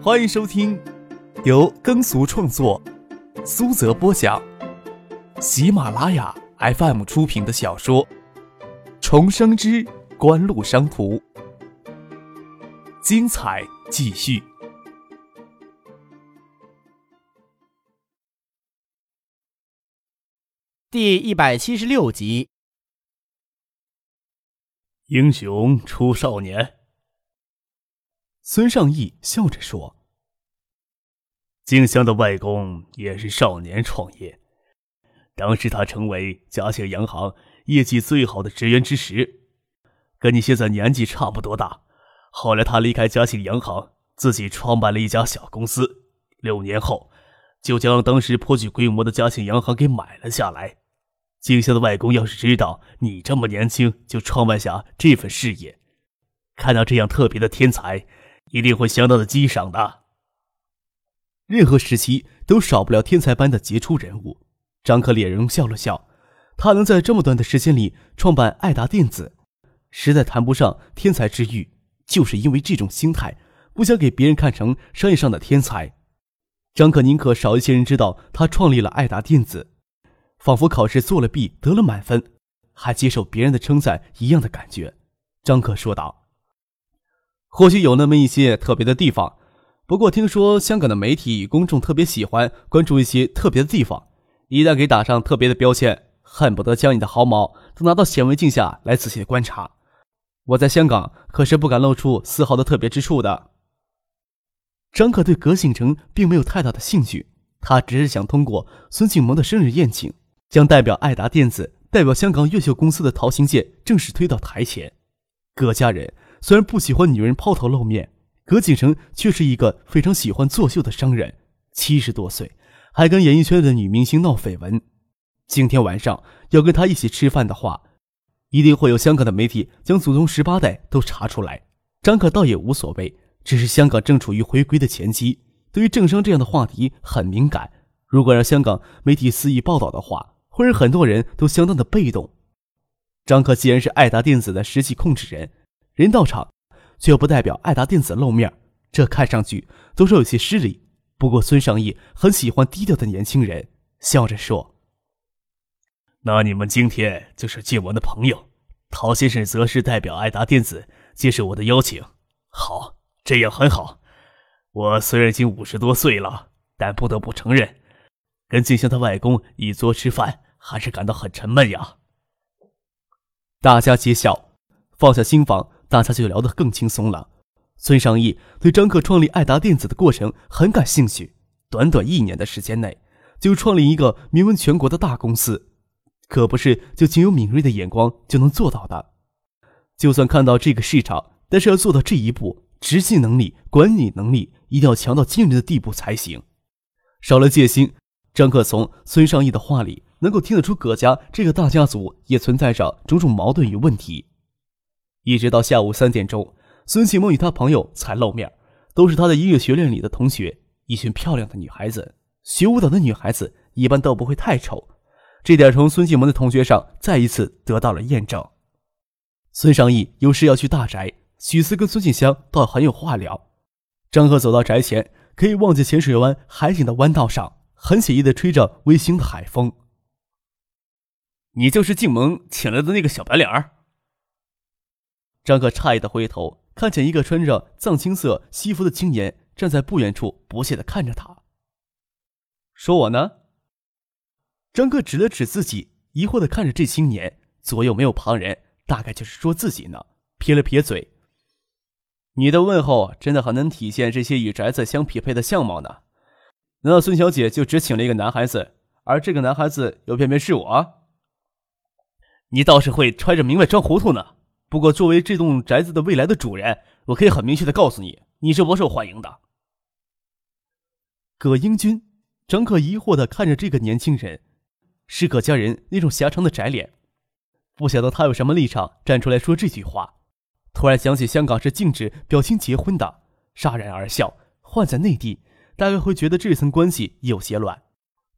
欢迎收听由耕俗创作、苏泽播讲、喜马拉雅 FM 出品的小说《重生之官路商途》，精彩继续，第一百七十六集。英雄出少年。孙尚义笑着说：“静香的外公也是少年创业，当时他成为嘉兴洋行业绩最好的职员之时，跟你现在年纪差不多大。后来他离开嘉兴洋行，自己创办了一家小公司，六年后就将当时颇具规模的嘉兴洋行给买了下来。静香的外公要是知道你这么年轻就创办下这份事业，看到这样特别的天才。”一定会相当的激赏的。任何时期都少不了天才般的杰出人物。张克脸容笑了笑，他能在这么短的时间里创办爱达电子，实在谈不上天才之誉，就是因为这种心态，不想给别人看成商业上的天才。张克宁可少一些人知道他创立了爱达电子，仿佛考试做了弊得了满分，还接受别人的称赞一样的感觉。张克说道。或许有那么一些特别的地方，不过听说香港的媒体公众特别喜欢关注一些特别的地方，一旦给打上特别的标签，恨不得将你的毫毛都拿到显微镜下来仔细观察。我在香港可是不敢露出丝毫的特别之处的。张可对葛醒成并没有太大的兴趣，他只是想通过孙庆萌的生日宴请，将代表爱达电子、代表香港越秀公司的陶行健正式推到台前。葛家人。虽然不喜欢女人抛头露面，葛景成却是一个非常喜欢作秀的商人。七十多岁，还跟演艺圈的女明星闹绯闻。今天晚上要跟他一起吃饭的话，一定会有香港的媒体将祖宗十八代都查出来。张可倒也无所谓，只是香港正处于回归的前期，对于政商这样的话题很敏感。如果让香港媒体肆意报道的话，会让很多人都相当的被动。张可既然是爱达电子的实际控制人。人到场，却不代表爱达电子露面，这看上去多少有些失礼。不过孙尚义很喜欢低调的年轻人，笑着说：“那你们今天就是静文的朋友，陶先生则是代表爱达电子接受我的邀请。好，这样很好。我虽然已经五十多岁了，但不得不承认，跟静香的外公一桌吃饭，还是感到很沉闷呀。”大家皆笑，放下心防。大家就聊得更轻松了。孙尚义对张克创立爱达电子的过程很感兴趣。短短一年的时间内，就创立一个名闻全国的大公司，可不是就仅有敏锐的眼光就能做到的。就算看到这个市场，但是要做到这一步，执行能力、管理能力一定要强到惊人的地步才行。少了戒心，张克从孙尚义的话里能够听得出，葛家这个大家族也存在着种种矛盾与问题。一直到下午三点钟，孙启萌与他朋友才露面，都是他的音乐学院里的同学，一群漂亮的女孩子。学舞蹈的女孩子一般都不会太丑，这点从孙启萌的同学上再一次得到了验证。孙尚义有事要去大宅，许思跟孙静香倒很有话聊。张赫走到宅前，可以望见浅水湾海景的弯道上，很写意的吹着微腥的海风。你就是静萌请来的那个小白脸儿。张克诧异的回头，看见一个穿着藏青色西服的青年站在不远处，不屑的看着他。说我呢？张克指了指自己，疑惑的看着这青年，左右没有旁人，大概就是说自己呢。撇了撇嘴，你的问候真的很能体现这些与宅子相匹配的相貌呢。难道孙小姐就只请了一个男孩子，而这个男孩子又偏偏是我？你倒是会揣着明白装糊涂呢。不过，作为这栋宅子的未来的主人，我可以很明确的告诉你，你是不受欢迎的。葛英军，张可疑惑的看着这个年轻人，是葛家人那种狭长的窄脸，不晓得他有什么立场站出来说这句话。突然想起香港是禁止表亲结婚的，戛然而笑。换在内地，大概会觉得这层关系有些乱。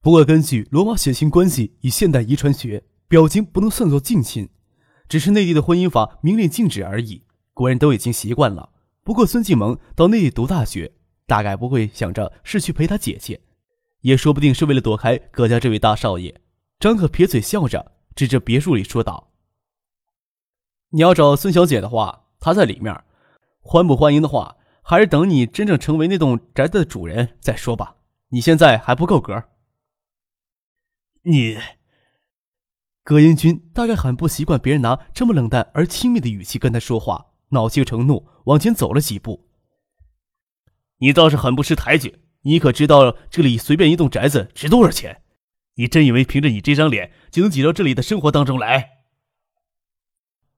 不过，根据罗马血亲关系与现代遗传学，表亲不能算作近亲。只是内地的婚姻法明令禁止而已，国人都已经习惯了。不过孙继萌到内地读大学，大概不会想着是去陪他姐姐，也说不定是为了躲开葛家这位大少爷。张可撇嘴笑着，指着别墅里说道：“你要找孙小姐的话，她在里面。欢不欢迎的话，还是等你真正成为那栋宅子的主人再说吧。你现在还不够格。”你，葛英军大概很不习惯别人拿这么冷淡而亲密的语气跟他说话，恼羞成怒，往前走了几步。你倒是很不识抬举！你可知道这里随便一栋宅子值多少钱？你真以为凭着你这张脸就能挤到这里的生活当中来？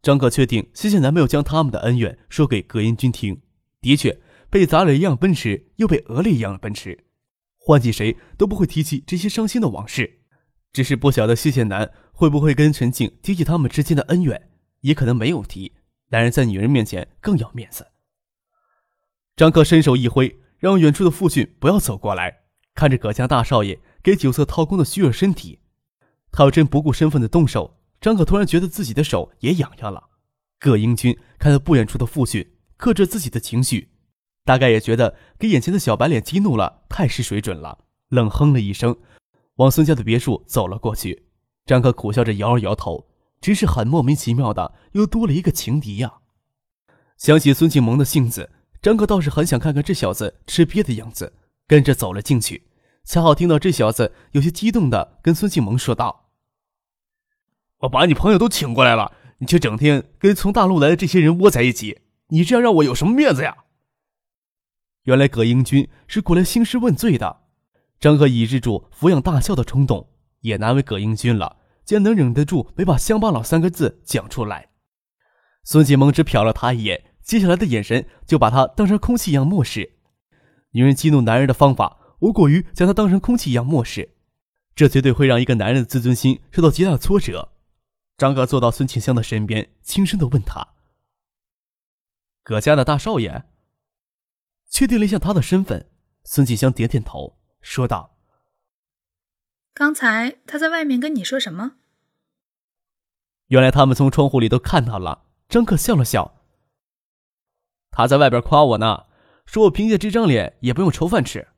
张可确定谢谢南没有将他们的恩怨说给葛英军听。的确，被砸了一辆奔驰，又被讹了一辆奔驰，换起谁都不会提起这些伤心的往事。只是不晓得谢谢南会不会跟陈静提起他们之间的恩怨，也可能没有提。男人在女人面前更要面子。张克伸手一挥，让远处的父亲不要走过来。看着葛家大少爷给酒色掏空的虚弱身体，他要真不顾身份的动手，张可突然觉得自己的手也痒痒了。葛英军看到不远处的父亲，克制自己的情绪，大概也觉得给眼前的小白脸激怒了，太失水准了，冷哼了一声，往孙家的别墅走了过去。张克苦笑着摇了摇头，真是很莫名其妙的，又多了一个情敌呀。想起孙庆萌的性子。张克倒是很想看看这小子吃瘪的样子，跟着走了进去。恰好听到这小子有些激动的跟孙庆萌说道：“我把你朋友都请过来了，你却整天跟从大陆来的这些人窝在一起，你这样让我有什么面子呀？”原来葛英军是过来兴师问罪的。张克抑制住抚养大笑的冲动，也难为葛英军了，竟然能忍得住没把“乡巴佬”三个字讲出来。孙庆萌只瞟了他一眼。接下来的眼神就把他当成空气一样漠视。女人激怒男人的方法，无过于将他当成空气一样漠视，这绝对会让一个男人的自尊心受到极大的挫折。张哥坐到孙庆香的身边，轻声的问他：“葛家的大少爷？”确定了一下他的身份，孙庆香点点头，说道：“刚才他在外面跟你说什么？”原来他们从窗户里都看到了。张克笑了笑。他在外边夸我呢，说我凭借这张脸也不用愁饭吃。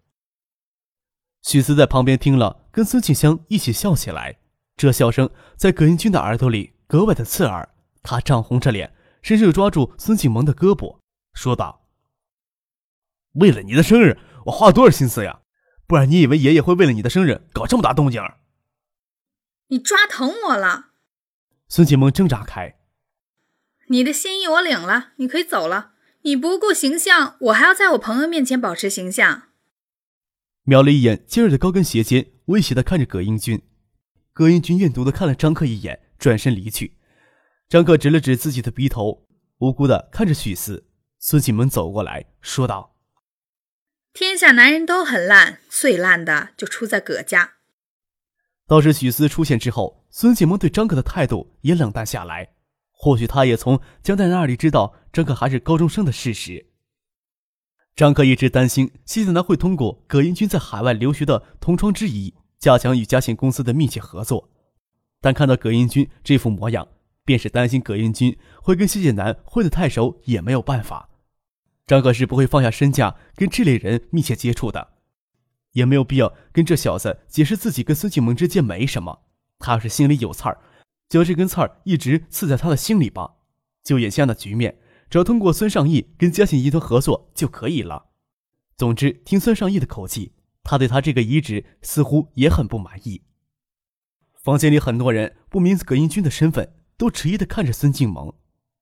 许思在旁边听了，跟孙庆香一起笑起来。这笑声在葛英军的耳朵里格外的刺耳。他涨红着脸，伸手抓住孙庆萌的胳膊，说道：“为了你的生日，我花了多少心思呀？不然你以为爷爷会为了你的生日搞这么大动静？”你抓疼我了。孙启萌挣扎开：“你的心意我领了，你可以走了。”你不顾形象，我还要在我朋友面前保持形象。瞄了一眼尖锐的高跟鞋尖，威胁的看着葛英军。葛英军怨毒的看了张克一眼，转身离去。张克指了指自己的鼻头，无辜的看着许四。孙启萌走过来说道：“天下男人都很烂，最烂的就出在葛家。”倒是许思出现之后，孙启萌对张克的态度也冷淡下来。或许他也从江代那里知道张可还是高中生的事实。张可一直担心谢子南会通过葛英军在海外留学的同窗之谊，加强与嘉信公司的密切合作。但看到葛英军这副模样，便是担心葛英军会跟谢谢南混得太熟，也没有办法。张可是不会放下身价跟这类人密切接触的，也没有必要跟这小子解释自己跟孙庆萌之间没什么。他要是心里有刺儿。就这根刺儿一直刺在他的心里吧。就眼下的局面，只要通过孙尚义跟嘉信集团合作就可以了。总之，听孙尚义的口气，他对他这个遗址似乎也很不满意。房间里很多人不明葛英军的身份，都迟疑的看着孙静萌。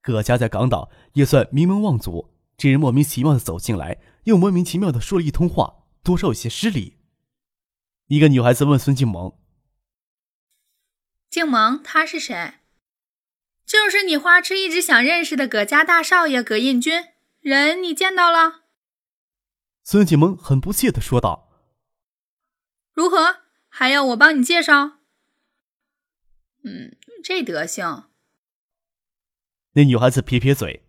葛家在港岛也算名门望族，这人莫名其妙的走进来，又莫名其妙的说了一通话，多少有些失礼。一个女孩子问孙静萌。静萌，他是谁？就是你花痴一直想认识的葛家大少爷葛印军。人你见到了？孙静萌很不屑的说道：“如何？还要我帮你介绍？”嗯，这德行。那女孩子撇撇嘴。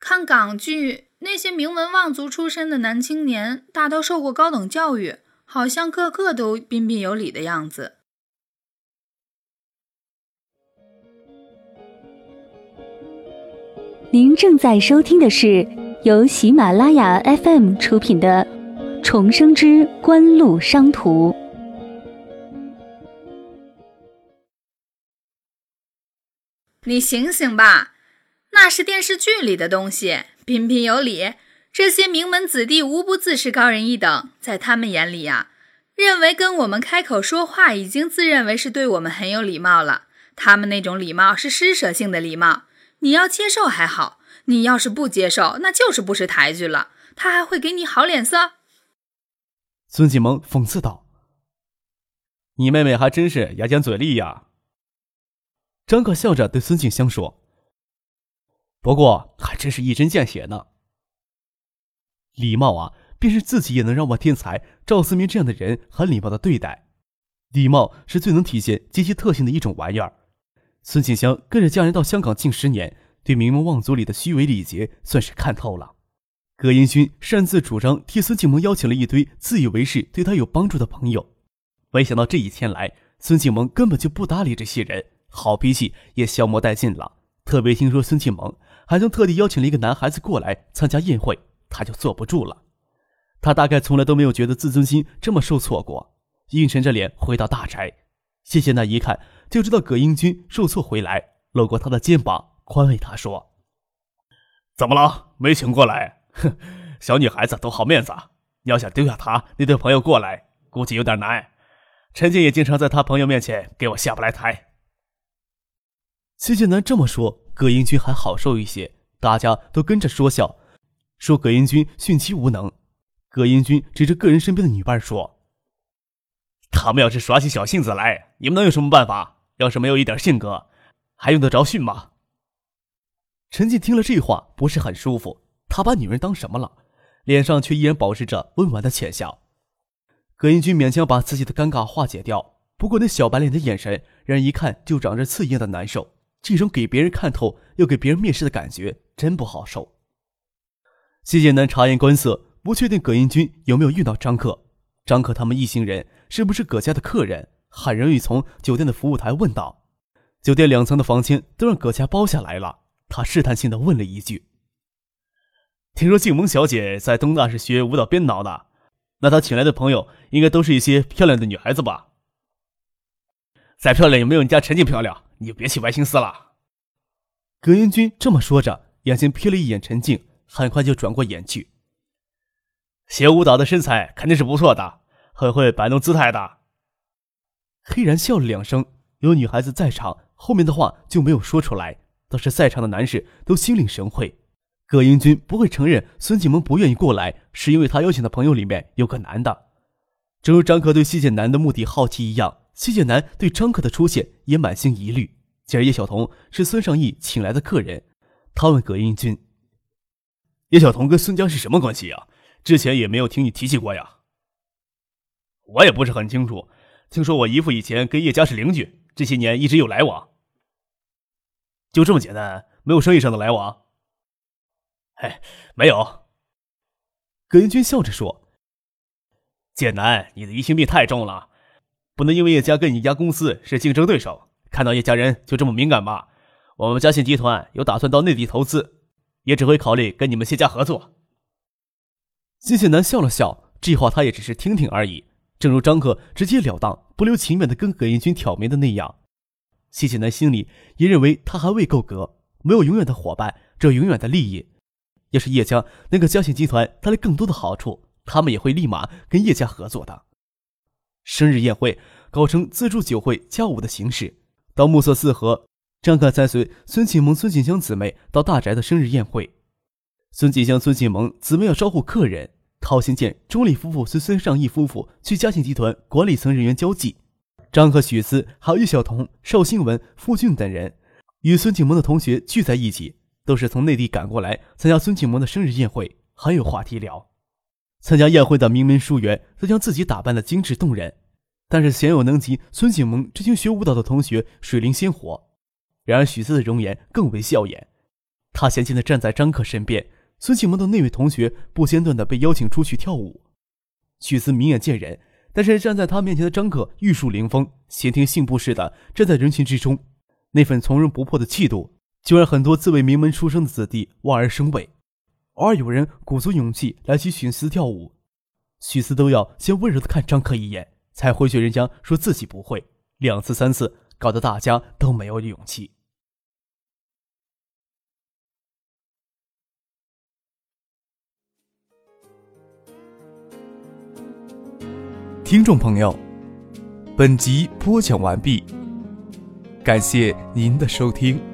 看港剧，那些名门望族出身的男青年，大都受过高等教育，好像个个都彬彬有礼的样子。您正在收听的是由喜马拉雅 FM 出品的《重生之官路商途》。你醒醒吧，那是电视剧里的东西，彬彬有礼。这些名门子弟无不自视高人一等，在他们眼里呀，认为跟我们开口说话已经自认为是对我们很有礼貌了。他们那种礼貌是施舍性的礼貌，你要接受还好。你要是不接受，那就是不识抬举了。他还会给你好脸色？孙锦萌讽刺道：“你妹妹还真是牙尖嘴利呀。”张可笑着对孙静香说：“不过还真是一针见血呢。礼貌啊，便是自己也能让万天才赵思明这样的人很礼貌的对待。礼貌是最能体现阶级特性的一种玩意儿。孙静香跟着家人到香港近十年。”对名门望族里的虚伪礼节算是看透了。葛英勋擅自主张替孙静萌邀请了一堆自以为是对他有帮助的朋友，没想到这一天来，孙静萌根本就不搭理这些人，好脾气也消磨殆尽了。特别听说孙静萌还曾特地邀请了一个男孩子过来参加宴会，他就坐不住了。他大概从来都没有觉得自尊心这么受挫过，阴沉着脸回到大宅。谢谢那一看就知道葛英军受挫回来，搂过他的肩膀。宽慰他说：“怎么了？没请过来？哼，小女孩子都好面子，你要想丢下他那对朋友过来，估计有点难。陈静也经常在他朋友面前给我下不来台。”谢剑南这么说，葛英军还好受一些，大家都跟着说笑，说葛英军训妻无能。葛英军指着个人身边的女伴说：“他们要是耍起小性子来，你们能有什么办法？要是没有一点性格，还用得着训吗？”陈进听了这话，不是很舒服。他把女人当什么了？脸上却依然保持着温婉的浅笑。葛英军勉强把自己的尴尬化解掉，不过那小白脸的眼神，让人一看就长着刺一样的难受。这种给别人看透又给别人蔑视的感觉，真不好受。谢剑南察言观色，不确定葛英军有没有遇到张克。张克他们一行人是不是葛家的客人？很容易从酒店的服务台问到。酒店两层的房间都让葛家包下来了。他试探性的问了一句：“听说静萌小姐在东大是学舞蹈编导的，那她请来的朋友应该都是一些漂亮的女孩子吧？再漂亮也没有你家陈静漂亮，你就别起歪心思了。”葛英军这么说着，眼睛瞥了一眼陈静，很快就转过眼去。学舞蹈的身材肯定是不错的，很会摆弄姿态的。黑然笑了两声，有女孩子在场，后面的话就没有说出来。倒是在场的男士都心领神会，葛英军不会承认孙启萌不愿意过来，是因为他邀请的朋友里面有个男的。正如张可对谢剑南的目的好奇一样，谢剑南对张克的出现也满心疑虑。既然叶晓彤是孙尚义请来的客人，他问葛英军：“叶晓彤跟孙家是什么关系呀？之前也没有听你提起过呀。”我也不是很清楚，听说我姨父以前跟叶家是邻居，这些年一直有来往。就这么简单，没有生意上的来往。哎，没有。葛英军笑着说：“剑南，你的疑心病太重了，不能因为叶家跟你家公司是竞争对手，看到叶家人就这么敏感吧？我们嘉信集团有打算到内地投资，也只会考虑跟你们谢家合作。”谢谢南笑了笑，这话他也只是听听而已。正如张克直截了当、不留情面的跟葛英军挑明的那样。谢谢南心里也认为他还未够格，没有永远的伙伴，只有永远的利益。要是叶家能给嘉信集团带来更多的好处，他们也会立马跟叶家合作的。生日宴会搞成自助酒会加舞的形式，到暮色四合，张可再随孙启萌、孙锦香姊妹到大宅的生日宴会。孙锦香、孙锦萌姊妹要招呼客人，陶新建、钟丽夫妇随孙尚义夫妇去嘉信集团管理层人员交际。张和许思还有叶晓彤、邵新文、傅俊等人，与孙景萌的同学聚在一起，都是从内地赶过来参加孙景萌的生日宴会，很有话题聊。参加宴会的名门淑媛都将自己打扮的精致动人，但是鲜有能及孙景萌这群学舞蹈的同学水灵鲜活。然而许思的容颜更为笑眼，他娴静的站在张克身边。孙景萌的那位同学不间断的被邀请出去跳舞，许思明眼见人。但是站在他面前的张可玉树临风，闲庭信步似的站在人群之中，那份从容不迫的气度，就让很多自为名门出身的子弟望而生畏。偶尔有人鼓足勇气来请许思跳舞，许思都要先温柔的看张克一眼，才回绝人家说自己不会。两次三次，搞得大家都没有勇气。听众朋友，本集播讲完毕，感谢您的收听。